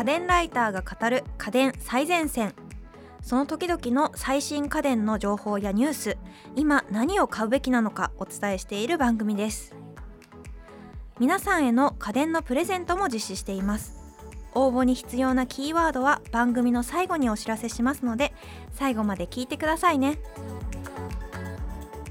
家電ライターが語る家電最前線。その時々の最新家電の情報やニュース。今何を買うべきなのかお伝えしている番組です。皆さんへの家電のプレゼントも実施しています。応募に必要なキーワードは番組の最後にお知らせしますので最後まで聞いてくださいね。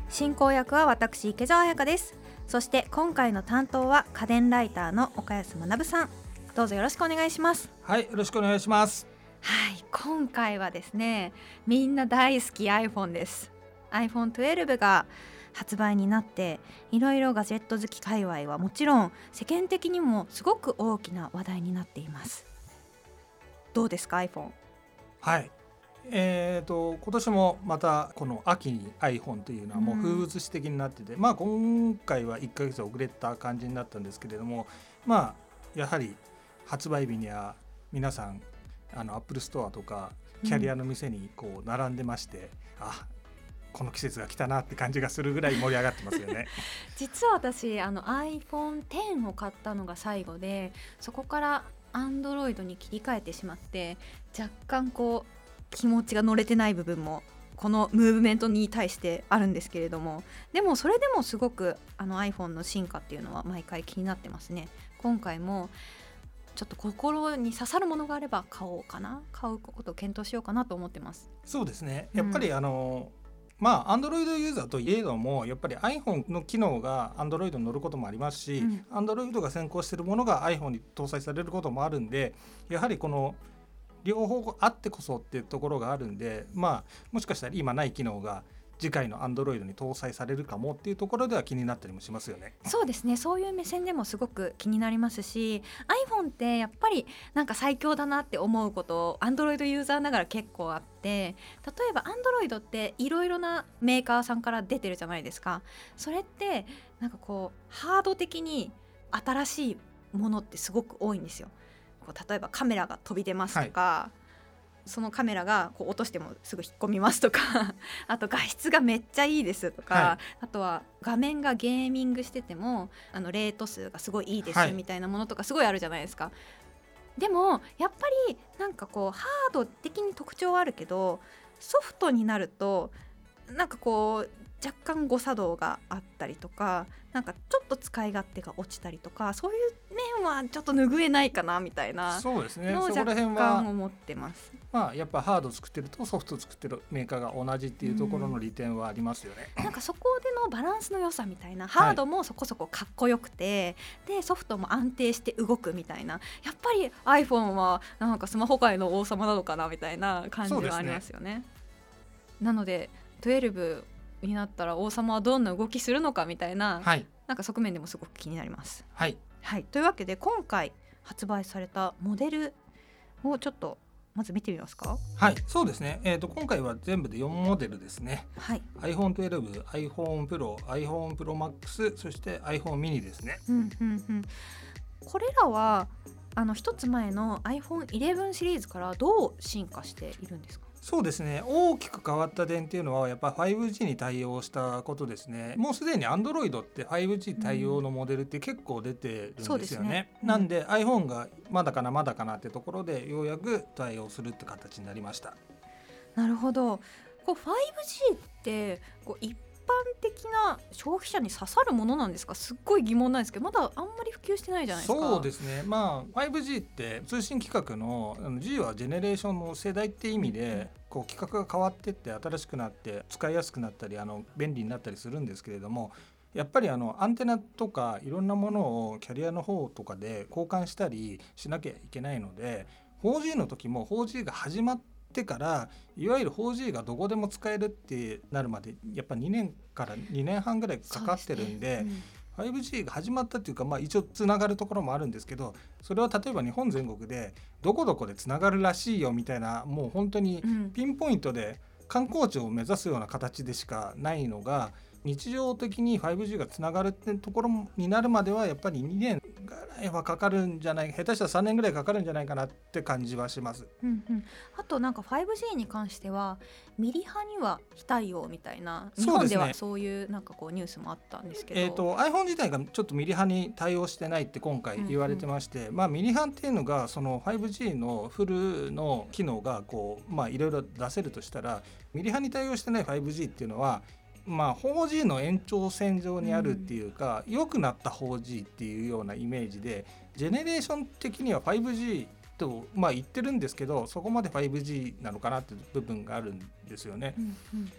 進行役は私池澤彩香です。そして今回の担当は家電ライターの岡安学さん。どうぞよろしくお願いします。はいよろしくお願いします。はい今回はですねみんな大好き iPhone です。iPhone12 が発売になっていろいろガジェット好き界隈はもちろん世間的にもすごく大きな話題になっています。どうですか iPhone はい。えーと、今年もまたこの秋に iPhone というのはもう風物詩的になってて、うん、まあ今回は1ヶ月遅れた感じになったんですけれどもまあやはり発売日には皆さんあのアップルストアとかキャリアの店にこう並んでまして、うん、あこの季節が来たなって感じがするぐらい盛り上がってますよね。実は私あの iPhone10 を買ったのが最後でそこからアンドロイドに切り替えてしまって若干こう気持ちが乗れてない部分もこのムーブメントに対してあるんですけれどもでもそれでもすごくあの iPhone の進化っていうのは毎回気になってますね。今回もちょっと心に刺さるものがあれば買おうかな。買うことを検討しようかなと思ってます。そうですね。やっぱりあの、うん、まあアンドロイドユーザーといえどもやっぱり iPhone の機能がアンドロイドに乗ることもありますし、アンドロイドが先行しているものが iPhone に搭載されることもあるんでやはりこの両方あってこそっていうところがあるんでまあもしかしたら今ない機能が次回の Android に搭載されるかもっていうところでは気になったりもしますよね。そうですねそういう目線でもすごく気になりますし iPhone ってやっぱりなんか最強だなって思うこと Android ユーザーながら結構あって例えば Android っていろいろなメーカーさんから出てるじゃないですか。それってなんかこうハード的に新しいものってすごく多いんですよ。こう例えばカメラが飛び出ますとか、はい、そのカメラがこう落としてもすぐ引っ込みますとか あと画質がめっちゃいいですとか、はい、あとは画面がゲーミングしててもあのレート数がすごいいいですみたいなものとかすごいあるじゃないですか。はい、でもやっぱりなんかこうハード的に特徴はあるけどソフトになるとなんかこう若干誤作動があったりとかなんかちょっと使い勝手が落ちたりとかそういう面はちょっと拭えないかなみたいな。そうですね。そこら辺は思ってます。まあやっぱハード作ってるとソフト作ってるメーカーが同じっていうところの利点はありますよね、うん、なんかそこでのバランスの良さみたいな。ハードもそこそこかっこよくて、はい、でソフトも安定して動くみたいな。やっぱり iPhone はなんかスマホ界の王様なのかなみたいな感じはありますよね。ね。なので12になったら王様はどんな動きするのかみたいな、はい、なんか側面でもすごく気になります。はい、はい、というわけで今回発売されたモデルをちょっとまず見てみますか？はい、そうですね。えっ、ー、と今回は全部で4モデルですね。はい。iPhone 12、iPhone Pro、iPhone Pro Max、そして iPhone mini ですね。うんうんうん。これらはあの一つ前の iPhone 11シリーズからどう進化しているんですか？そうですね。大きく変わった点っていうのはやっぱ 5G に対応したことですね。もうすでに Android って 5G 対応のモデルって結構出てるんですよね。ね。うん、なんで iPhone がまだかなまだかなってところでようやく対応するって形になりました。なるほど。こう 5G ってこう一般的な消費者に刺さるものなんですか？すっごい疑問なんですけどまだあんまり普及してないじゃないですか。そうですね。まあ 5G って通信規格の G はジェネレーションの世代って意味で、こう規格が変わってって新しくなって使いやすくなったりあの便利になったりするんですけれどもやっぱりあのアンテナとかいろんなものをキャリアの方とかで交換したりしなきゃいけないので 4G の時も 4G が始まってからいわゆる 4G がどこでも使えるってなるまでやっぱ2年から2年半ぐらいかかってるんで。5G が始まったっていうか、まあ、一応つながるところもあるんですけどそれは例えば日本全国でどこどこでつながるらしいよみたいなもう本当にピンポイントで観光地を目指すような形でしかないのが日常的に 5G がつながるってところになるまではやっぱり2年ぐらいはかかるんじゃない下手したら3年ぐらいかかるんじゃないかなって感じはします。うんうん、あとなんか 5G に関してはミリ波には非対応みたいな日本ではそういうなんかこうニュースもあったんですけど、えーと、iPhone 自体がちょっとミリ波に対応してないって今回言われてまして、うんうん、まあ、ミリ波っていうのがその 5G のフルの機能がこうまあいろいろ出せるとしたらミリ波に対応してない 5G っていうのはまあ 4G の延長線上にあるっていうか、良、うん、くなった 4G っていうようなイメージでジェネレーション的には 5G とまあ言ってるんですけどそこまで 5G なのかなっていう部分があるんですよね。うんうん、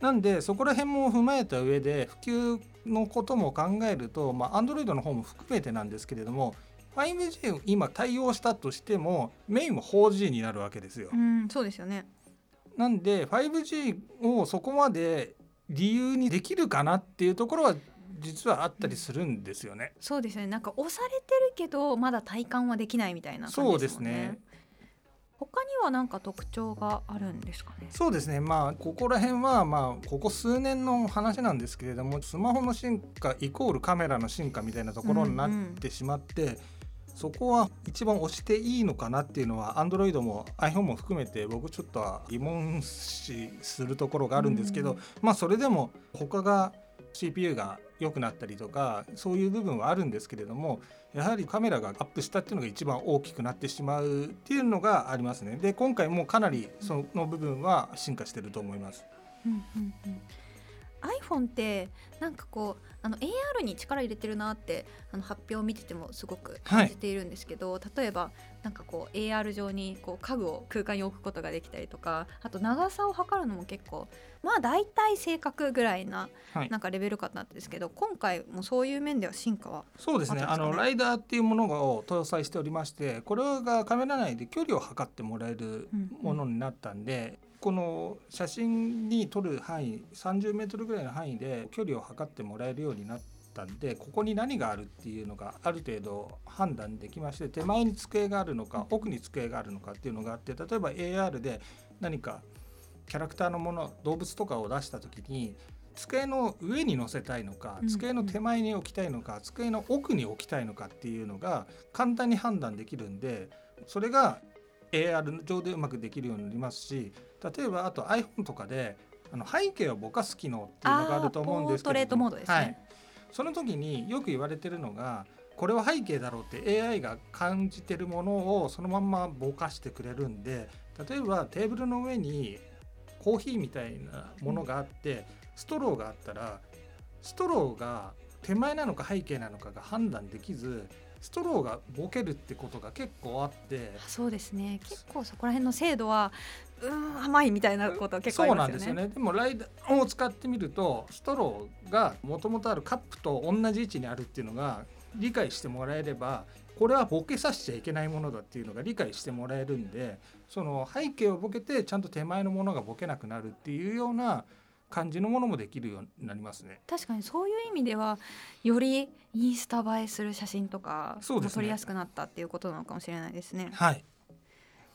なんでそこら辺も踏まえた上で普及のことも考えると、まあ、Android の方も含めてなんですけれども 5G 今対応したとしてもメインは 4G になるわけですよ。うん、そうですよねなんで 5G をそこまで理由にできるかなっていうところは実はあったりするんですよね。そうですね。なんか押されてるけどまだ体感はできないみたいな、ね、そうですね。他には何か特徴があるんですかね？そうですね。まあここら辺はまあここ数年の話なんですけれども、スマホの進化イコールカメラの進化みたいなところになってしまって。うんうんそこは一番押していいのかなっていうのは Android も iPhone も含めて僕ちょっとは疑問視するところがあるんですけど、まあそれでも他が CPU が良くなったりとかそういう部分はあるんですけれどもやはりカメラがアップしたっていうのが一番大きくなってしまうっていうのがありますね。で今回もかなりその部分は進化してると思います。うんうんうん iPhone ってなんかこうあの AR に力入れてるなってあの発表を見ててもすごく感じているんですけど、はい、例えばなんかこう AR 上にこう家具を空間に置くことができたりとかあと長さを測るのも結構まあ大体正確ぐらいな,、なんかレベル感なんですけど今回もそういう面では進化は、ね、そうですね。あのライダーっていうものを搭載しておりましてこれがカメラ内で距離を測ってもらえるものになったんで、この写真に撮る範囲30メートルぐらいの範囲で距離を測ってもらえるようになったんでここに何があるっていうのがある程度判断できまして手前に机があるのか奥に机があるのかっていうのがあって例えば AR で何かキャラクターのもの動物とかを出した時に机の上に乗せたいのか机の手前に置きたいのか机の奥に置きたいのかっていうのが簡単に判断できるんでそれが AR 上でうまくできるようになりますし例えばあと iPhone とかであの背景をぼかす機能っていうのがあると思うんですけども、ね、はい、その時によく言われてるのがこれは背景だろうって AI が感じてるものをそのまんまぼかしてくれるんで例えばテーブルの上にコーヒーみたいなものがあって、ストローがあったらストローが手前なのか背景なのかが判断できずストローがボケるってことが結構あって。そうですね。結構そこら辺の精度はうん甘いみたいなこと結構ありますよね。そうなんですよね。でもライダーを使ってみるとストローがもともとあるカップと同じ位置にあるっていうのが理解してもらえればこれはボケさせちゃいけないものだっていうのが理解してもらえるんでその背景をボケてちゃんと手前のものがボケなくなるっていうような感じのものもできるようになりますね。確かにそういう意味ではよりインスタ映えする写真とかも撮りやすくなったっていうことなのかもしれないですね。はい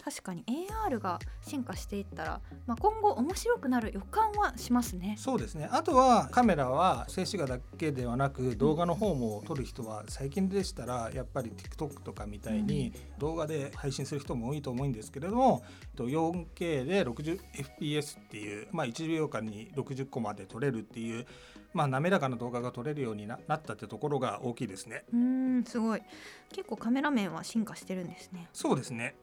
確かに AR が進化していったら、まあ、今後面白くなる予感はしますね。そうですね。あとはカメラは静止画だけではなく動画の方も撮る人は最近でしたらやっぱり TikTok とかみたいに動画で配信する人も多いと思うんですけれども 4K で 60fps っていう、まあ、1秒間に60個まで撮れるっていうまあ、滑らかな動画が撮れるようになったってところが大きいですね。うんすごい。結構カメラ面は進化してるんですね。そうですね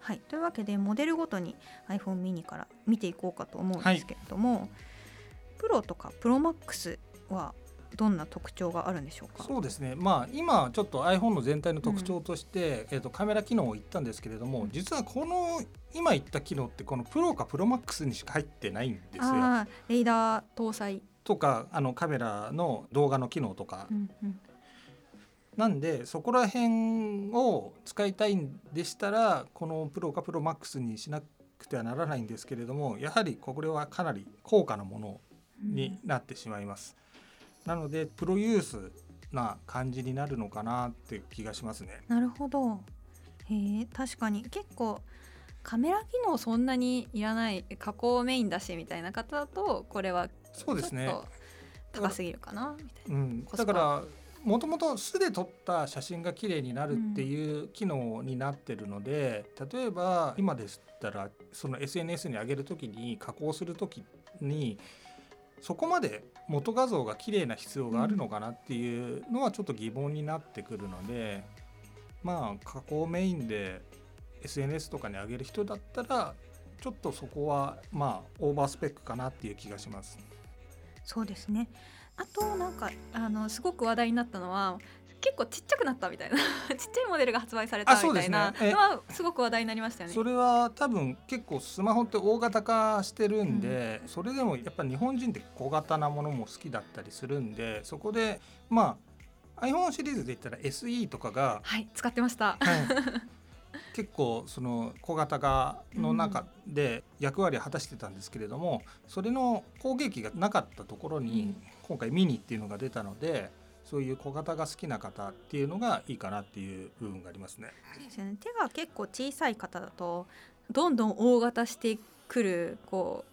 はい、というわけでモデルごとに iPhone mini から見ていこうかと思うんですけれども、はい、プロとかプロマックスはどんな特徴があるんでしょうか？そうですね、まあ、今ちょっと iPhone の全体の特徴として、うん、えーと、カメラ機能を言ったんですけれども実はこの今言った機能ってこのプロかプロマックスにしか入ってないんですよ。レーダー搭載。とかあのカメラの動画の機能とか、うんうん、なんでそこら辺を使いたいんでしたらこのプロかプロマックスにしなくてはならないんですけれどもやはりこれはかなり高価なものになってしまいます。うん、なのでプロユースな感じになるのかなって気がしますね。なるほどへえ確かに結構カメラ機能そんなにいらない加工メインだしみたいな方だとこれはそうですね高すぎるかなみたいな。うん、だからもともと素で撮った写真が綺麗になるっていう機能になってるので、例えば今でしたらその SNS に上げる時に加工する時にそこまで元画像が綺麗な必要があるのかなっていうのはちょっと疑問になってくるので、まあ加工メインで SNS とかに上げる人だったらちょっとそこはまあオーバースペックかなっていう気がします。そうですねあとなんかあのすごく話題になったのは結構ちっちゃくなったみたいな ちっちゃいモデルが発売されたみたいなえのはすごく話題になりましたよねそ。れは多分結構スマホって大型化してるんで、それでもやっぱ日本人って小型なものも好きだったりするんでそこでまあ iPhone シリーズで言ったら SE とかが、はい使ってました。結構その小型化の中で役割を果たしてたんですけれども、それの攻撃がなかったところに、うん今回ミニっていうのが出たのでそういう小型が好きな方っていうのがいいかなっていう部分がありますね。そうですよね、手が結構小さい方だとどんどん大型してくるこ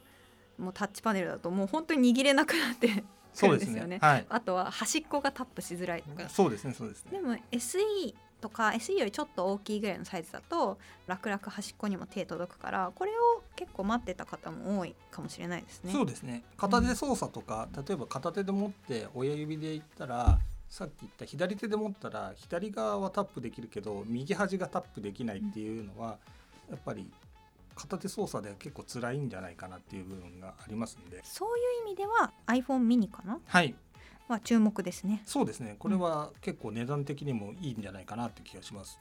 うもうタッチパネルだともう本当に握れなくなってくそるんですよね。ね。はい。あとは端っこがタップしづらいとか。そうですね。そうですね。でも SE とか SE よりちょっと大きいぐらいのサイズだと楽々端っこにも手届くからこれを結構待ってた方も多いかもしれないですね。そうですね。片手操作とか、例えば片手で持って親指でいったらさっき言った左手で持ったら左側はタップできるけど右端がタップできないっていうのは、やっぱり片手操作では結構辛いんじゃないかなっていう部分がありますんで。そういう意味では iPhone mini かな？はいは注目ですね。そうですねこれは結構値段的にもいいんじゃないかなって気がします。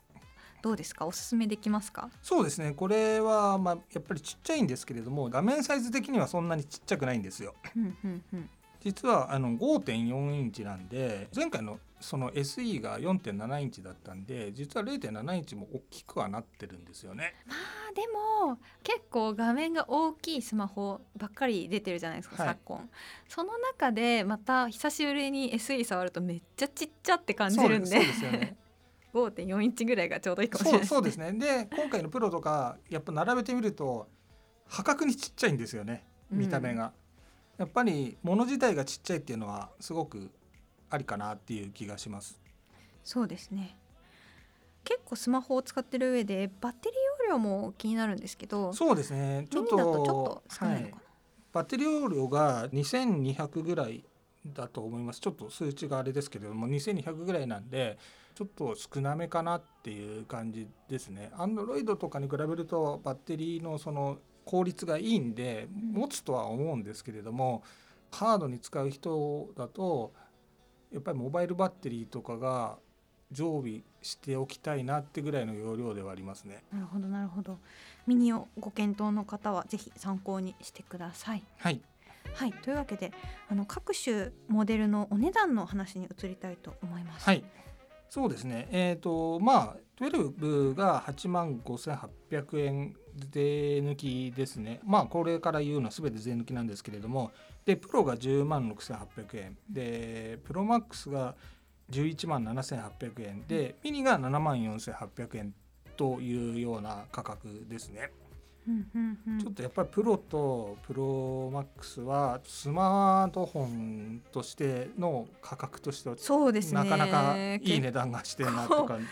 どうですか？おすすめできますか？そうですねこれはまあやっぱりちっちゃいんですけれども画面サイズ的にはそんなにちっちゃくないんですよ。うんうんうん実はあの5.4インチなんで前回のその SE が4.7インチだったんで実は0.7インチも大きくはなってるんですよね。まあでも結構画面が大きいスマホばっかり出てるじゃないですか、はい昨今その中でまた久しぶりに SE 触るとめっちゃちっちゃって感じるんでそうですよね。5.4インチぐらいがちょうどいいかもしれないそうそうですね。で今回のプロとかやっぱ並べてみると破格にちっちゃいんですよね見た目が。やっぱり物自体がちっちゃいっていうのはすごくありかなっていう気がします。そうですね。結構スマホを使ってる上でバッテリー容量も気になるんですけどそうですね。ちょっとちょっとと少ないのかな、バッテリー容量が2200ぐらいだと思います。ちょっと数値があれですけれども2200ぐらいなんでちょっと少なめかなっていう感じですね。Android とかに比べるとバッテリーのその効率がいいんでうん持つとは思うんですけれどもハードに使う人だとやっぱりモバイルバッテリーとかが常備しておきたいなってぐらいの容量ではありますね。なるほどなるほど。ミニをご検討の方はぜひ参考にしてください。はい。はい。というわけであの各種モデルのお値段の話に移りたいと思います。はい、そうですね。えっ、とまあ12が8万5800円税抜きですね。まあこれから言うのは全て税抜きなんですけれども、でプロが10万6800円、でプロマックスが11万7800円で、ミニが7万4800円というような価格ですね。ちょっとやっぱりプロとプロマックスはスマートフォンとしての価格としてはそうですね。なかなかいい値段がしてるなって感じ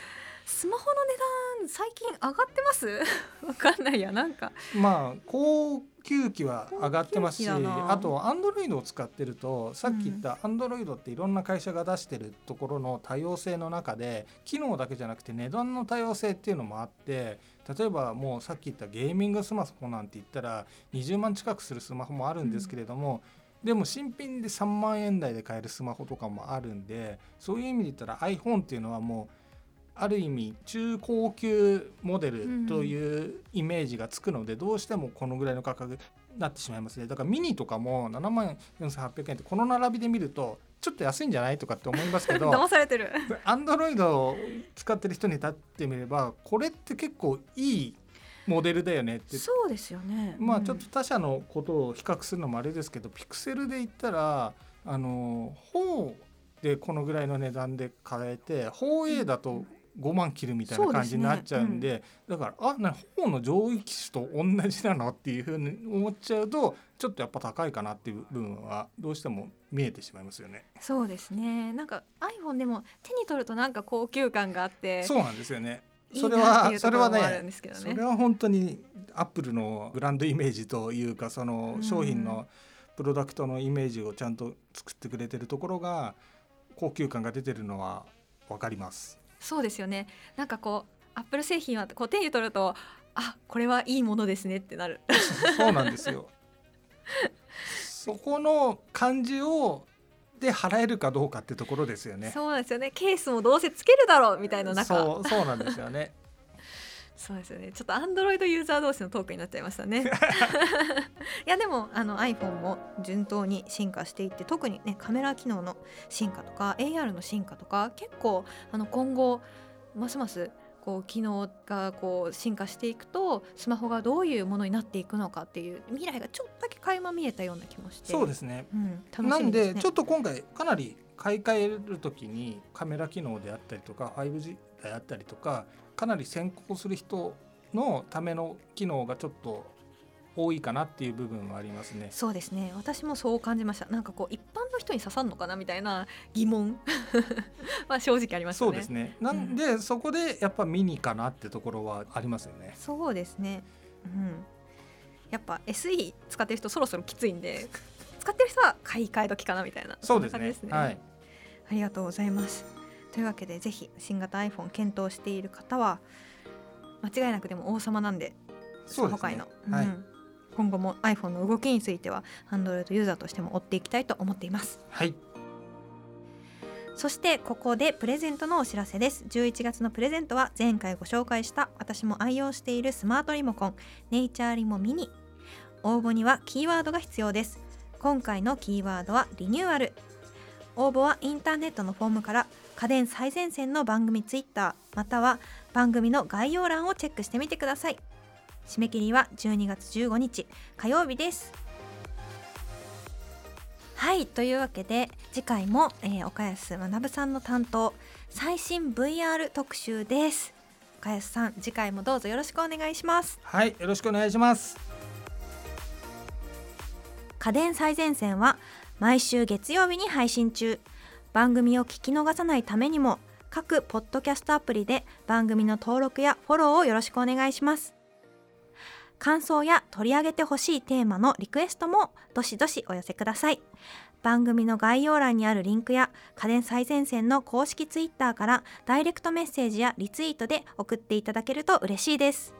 スマホの値段最近上がってます？わかんないやなんか。まあ高級機は上がってますしあとアンドロイドを使ってるとさっき言ったアンドロイドっていろんな会社が出してるところの多様性の中で機能だけじゃなくて値段の多様性っていうのもあって例えばもうさっき言ったゲーミングスマホなんて言ったら20万近くするスマホもあるんですけれども、でも新品で3万円台で買えるスマホとかもあるんでそういう意味で言ったら iPhone っていうのはもうある意味中高級モデルというイメージがつくので、どうしてもこのぐらいの価格になってしまいますねだからミニとかも7万4800円ってこの並びで見るとちょっと安いんじゃないとかって思いますけど 騙されてる。アンドロイドを使ってる人に立ってみればこれって結構いいモデルだよねってそうですよね。まあうんちょっと他社のことを比較するのもあれですけど、ピクセルで言ったらあの4でこのぐらいの値段で買えて 4A だと5万切るみたいな感じになっちゃうんで、ねうん、だからあな方の上位機種と同じなのっていうふうに思っちゃうとちょっとやっぱ高いかなっていう部分はどうしても見えてしまいますよね。そうですねなんか iPhone でも手に取るとなんか高級感があってそうなんですよね。それはそれはねそれは本当にアップルのブランドイメージというかその商品のプロダクトのイメージをちゃんと作ってくれてるところが高級感が出てるのは分かります。そうですよね。なんかこうアップル製品はこう手に取るとあこれはいいものですねってなる。そうなんですよ。そこの感じをで払えるかどうかってところですよね。そうですよね。ケースもどうせつけるだろうみたいな中。そうそうなんですよねそうですよね。ちょっとアンドロイドユーザー同士のトークになっちゃいましたね。いやでもあの iPhone も順当に進化していって特にねカメラ機能の進化とか AR の進化とか結構あの今後ますますこう機能がこう進化していくとスマホがどういうものになっていくのかっていう未来がちょっとだけ垣間見えたような気もして。そうですね,、うん、楽しみですね。なんでちょっと今回かなり買い替える時にカメラ機能であったりとか 5G であったりとかかなり先行する人のための機能がちょっと多いかなっていう部分はありますね。そうですね。私もそう感じました。なんかこう一般の人に刺さるのかなみたいな疑問 は正直ありますね。そうですね。なんで、うん、そこでやっぱミニかなってところはありますよね。そうですね。うん。やっぱ SE 使ってる人そろそろきついんで、使ってる人は買い替え時かなみたいな。そうですね。すねはい。ありがとうございます。というわけでぜひ新型 iPhone 検討している方は間違いなくでも王様なんでスマホ界の、はい、今後も iPhone の動きについては Android ユーザーとしても追っていきたいと思っています。はい。そしてここでプレゼントのお知らせです。11月のプレゼントは前回ご紹介した私も愛用しているスマートリモコンネイチャーリモミニ。応募にはキーワードが必要です。今回のキーワードはリニューアル。応募はインターネットのフォームから家電最前線の番組ツイッターまたは番組の概要欄をチェックしてみてください。締め切りは12月15日火曜日です。はいというわけで次回も、えー、岡安学さんの担当最新 VR 特集です。岡安さん次回もどうぞよろしくお願いします。はいよろしくお願いします。家電最前線は毎週月曜日に配信中番組を聞き逃さないためにも各ポッドキャストアプリで番組の登録やフォローをよろしくお願いします。感想や取り上げてほしいテーマのリクエストもどしどしお寄せください。番組の概要欄にあるリンクや家電最前線の公式ツイッターからダイレクトメッセージやリツイートで送っていただけると嬉しいです。